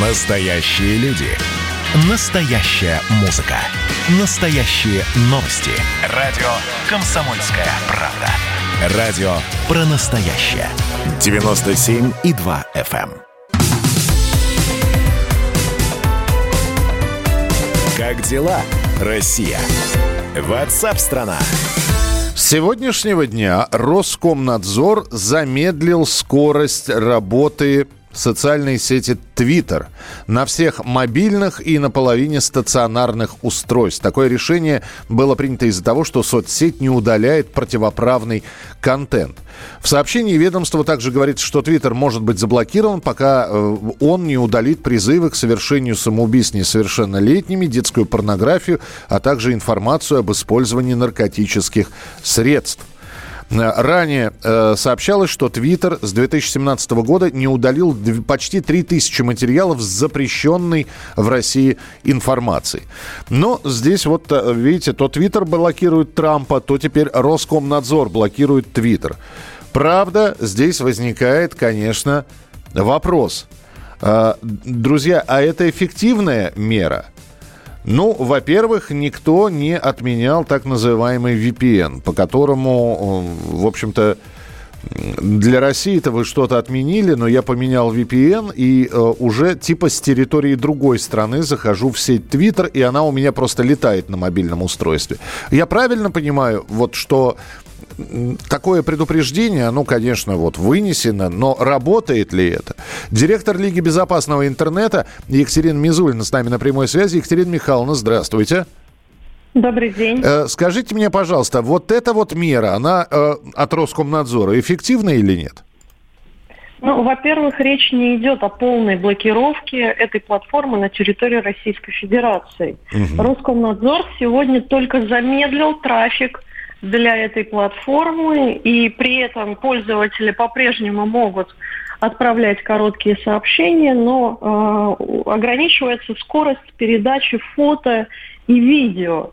Настоящие люди. Настоящая музыка. Настоящие новости. Радио «Комсомольская правда». Радио про настоящее. 97,2 FM. Эм. Как дела, Россия? Ватсап-страна! С сегодняшнего дня Роскомнадзор замедлил скорость работы социальной сети Twitter на всех мобильных и на половине стационарных устройств. Такое решение было принято из-за того, что соцсеть не удаляет противоправный контент. В сообщении ведомства также говорится, что Twitter может быть заблокирован, пока э, он не удалит призывы к совершению самоубийств несовершеннолетними, детскую порнографию, а также информацию об использовании наркотических средств. Э, ранее э, сообщалось, что Твиттер с 2017 года не удалил почти 3000 материалов с запрещенной в России информацией. Но здесь вот, э, видите, то Твиттер блокирует Трампа, то теперь Роскомнадзор блокирует Твиттер. Правда, здесь возникает, конечно, вопрос. Друзья, а это эффективная мера? Ну, во-первых, никто не отменял так называемый VPN, по которому, э, в общем-то, для России-то вы что-то отменили, но я поменял VPN и э, уже типа с территории другой страны захожу в сеть Twitter, и она у меня просто летает на мобильном устройстве. Я правильно понимаю, вот что такое предупреждение, оно, конечно, вот вынесено, но работает ли это? Директор Лиги безопасного интернета Екатерина Мизулина с нами на прямой связи. Екатерина Михайловна, здравствуйте. Добрый день. Э, скажите мне, пожалуйста, вот эта вот мера, она э, от Роскомнадзора эффективна или нет? Ну, во-первых, речь не идет о полной блокировке этой платформы на территории Российской Федерации. Угу. Роскомнадзор сегодня только замедлил трафик для этой платформы, и при этом пользователи по-прежнему могут отправлять короткие сообщения, но э, ограничивается скорость передачи фото и видео.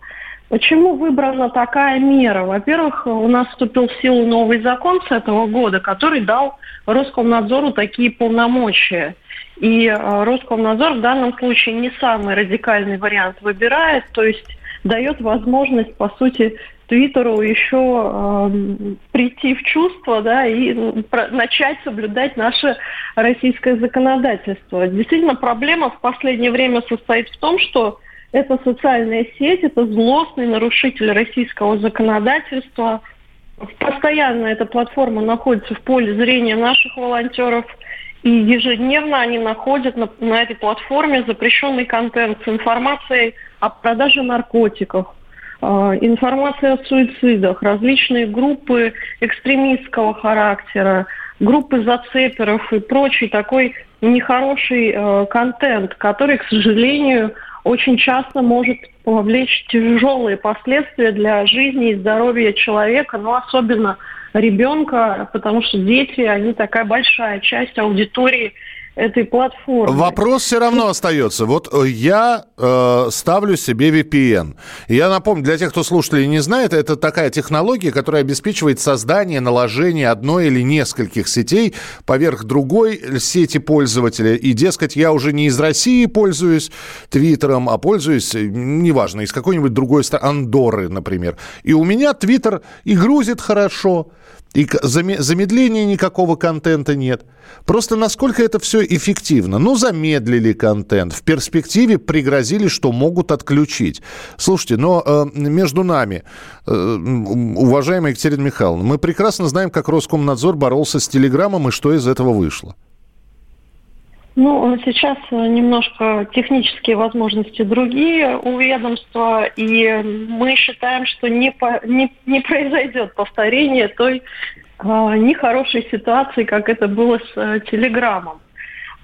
Почему выбрана такая мера? Во-первых, у нас вступил в силу новый закон с этого года, который дал Роскомнадзору такие полномочия. И э, Роскомнадзор в данном случае не самый радикальный вариант выбирает, то есть дает возможность, по сути, Твиттеру еще э, прийти в чувство да, и про, начать соблюдать наше российское законодательство. Действительно, проблема в последнее время состоит в том, что эта социальная сеть, это злостный нарушитель российского законодательства. Постоянно эта платформа находится в поле зрения наших волонтеров, и ежедневно они находят на, на этой платформе запрещенный контент с информацией о продаже наркотиков, а, информация о суицидах, различные группы экстремистского характера, группы зацеперов и прочий такой нехороший э, контент, который, к сожалению, очень часто может повлечь тяжелые последствия для жизни и здоровья человека, но особенно ребенка, потому что дети, они такая большая часть аудитории этой платформы. Вопрос все равно остается. Вот э, я э, ставлю себе VPN. Я напомню, для тех, кто слушателей не знает, это такая технология, которая обеспечивает создание, наложение одной или нескольких сетей поверх другой сети пользователя. И, дескать, я уже не из России пользуюсь Твиттером, а пользуюсь, э, неважно, из какой-нибудь другой страны, Андоры, например. И у меня Твиттер и грузит хорошо, и замедления никакого контента нет. Просто насколько это все эффективно? Ну, замедлили контент. В перспективе пригрозили, что могут отключить. Слушайте, но э, между нами, э, уважаемая Екатерина Михайловна, мы прекрасно знаем, как Роскомнадзор боролся с Телеграмом и что из этого вышло. Ну, сейчас немножко технические возможности другие у ведомства, и мы считаем, что не, по, не, не произойдет повторение той э, нехорошей ситуации, как это было с э, Телеграмом.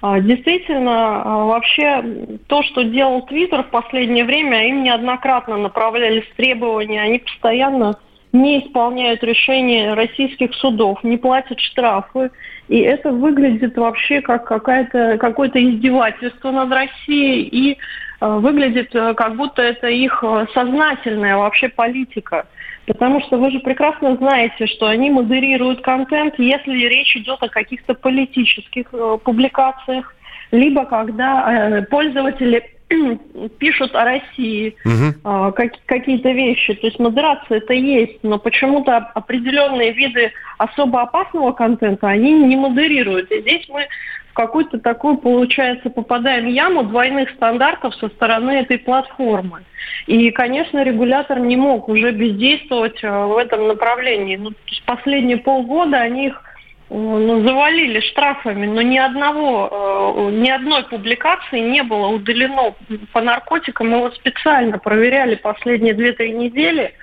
Э, действительно, э, вообще то, что делал Твиттер в последнее время, им неоднократно направлялись требования, они постоянно не исполняют решения российских судов, не платят штрафы. И это выглядит вообще как какая-то, какое-то издевательство над Россией и э, выглядит э, как будто это их э, сознательная вообще политика. Потому что вы же прекрасно знаете, что они модерируют контент, если речь идет о каких-то политических э, публикациях, либо когда пользователи пишут о России угу. как, какие-то вещи. То есть модерация это есть, но почему-то определенные виды особо опасного контента они не модерируют. И здесь мы в какую-то такую, получается, попадаем яму двойных стандартов со стороны этой платформы. И, конечно, регулятор не мог уже бездействовать э, в этом направлении. Ну, последние полгода они их ну, завалили штрафами, но ни одного, э, ни одной публикации не было удалено по наркотикам. Мы вот специально проверяли последние 2-3 недели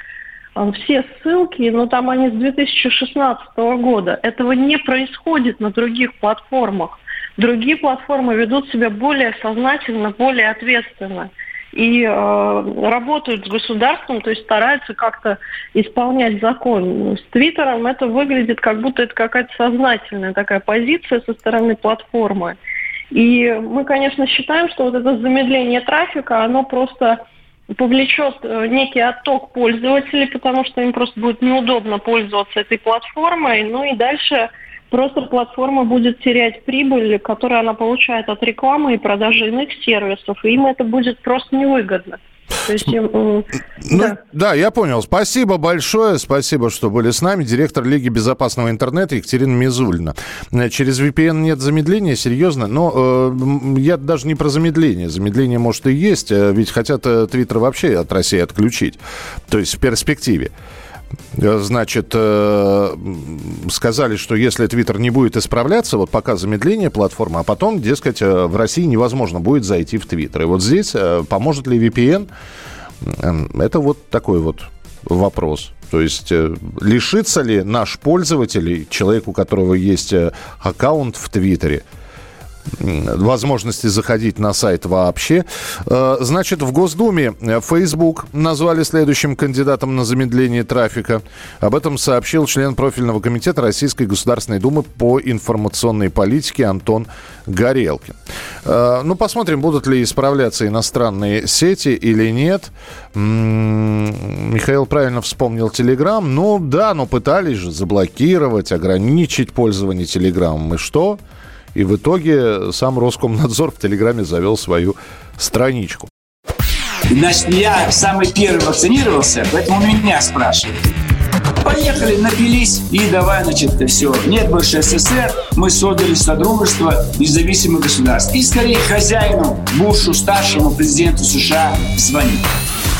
э, все ссылки, но там они с 2016 года. Этого не происходит на других платформах. Другие платформы ведут себя более сознательно, более ответственно и э, работают с государством, то есть стараются как-то исполнять закон. С Твиттером это выглядит как будто это какая-то сознательная такая позиция со стороны платформы. И мы, конечно, считаем, что вот это замедление трафика, оно просто повлечет э, некий отток пользователей, потому что им просто будет неудобно пользоваться этой платформой. Ну и дальше Просто платформа будет терять прибыль, которую она получает от рекламы и продажи иных сервисов, и им это будет просто невыгодно. То есть, ну, да. да, я понял. Спасибо большое. Спасибо, что были с нами. Директор Лиги безопасного интернета Екатерина Мизульна. Э, через VPN нет замедления, серьезно. Но э, я даже не про замедление. Замедление, может, и есть. Э, ведь хотят э, Твиттер вообще от России отключить. То есть в перспективе. Э, значит, э, сказали, что если Твиттер не будет исправляться, вот пока замедление платформы, а потом, дескать, э, в России невозможно будет зайти в Твиттер. И вот здесь поможет ли VPN? Это вот такой вот вопрос. То есть лишится ли наш пользователь, человек, у которого есть аккаунт в Твиттере, возможности заходить на сайт вообще. Э, значит, в Госдуме Facebook назвали следующим кандидатом на замедление трафика. Об этом сообщил член профильного комитета Российской Государственной Думы по информационной политике Антон Горелкин. Э, ну, посмотрим, будут ли исправляться иностранные сети или нет. Михаил правильно вспомнил Телеграм. Ну, да, но пытались же заблокировать, ограничить пользование Телеграмом. И что? И в итоге сам Роскомнадзор в Телеграме завел свою страничку. Значит, я самый первый вакцинировался, поэтому меня спрашивают. Поехали, напились и давай, значит, все. Нет больше СССР, мы создали Содружество независимых государств. И скорее хозяину Бушу, старшему президенту США, звонить.